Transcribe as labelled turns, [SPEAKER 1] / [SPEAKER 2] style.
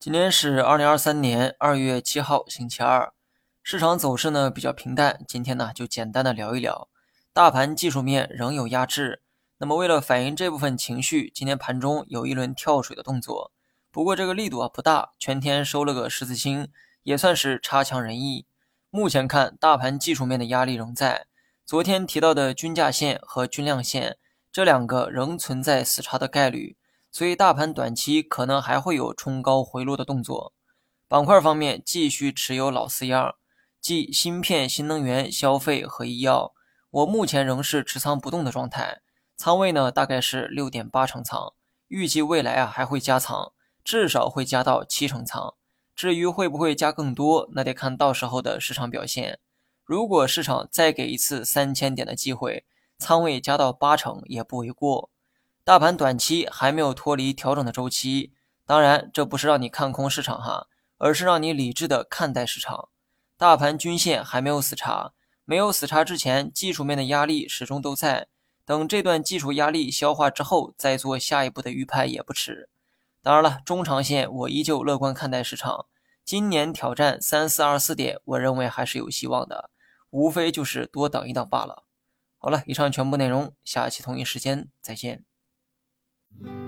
[SPEAKER 1] 今天是二零二三年二月七号，星期二。市场走势呢比较平淡，今天呢就简单的聊一聊。大盘技术面仍有压制，那么为了反映这部分情绪，今天盘中有一轮跳水的动作，不过这个力度啊不大，全天收了个十字星，也算是差强人意。目前看，大盘技术面的压力仍在。昨天提到的均价线和均量线这两个仍存在死叉的概率，所以大盘短期可能还会有冲高回落的动作。板块方面继续持有老四样，即芯片、新能源、消费和医药。我目前仍是持仓不动的状态，仓位呢大概是六点八成仓，预计未来啊还会加仓，至少会加到七成仓。至于会不会加更多，那得看到时候的市场表现。如果市场再给一次三千点的机会，仓位加到八成也不为过。大盘短期还没有脱离调整的周期，当然这不是让你看空市场哈，而是让你理智的看待市场。大盘均线还没有死叉，没有死叉之前，技术面的压力始终都在。等这段技术压力消化之后，再做下一步的预判也不迟。当然了，中长线我依旧乐观看待市场，今年挑战三四二四点，我认为还是有希望的。无非就是多等一等罢了。好了，以上全部内容，下期同一时间再见。Mm-hmm.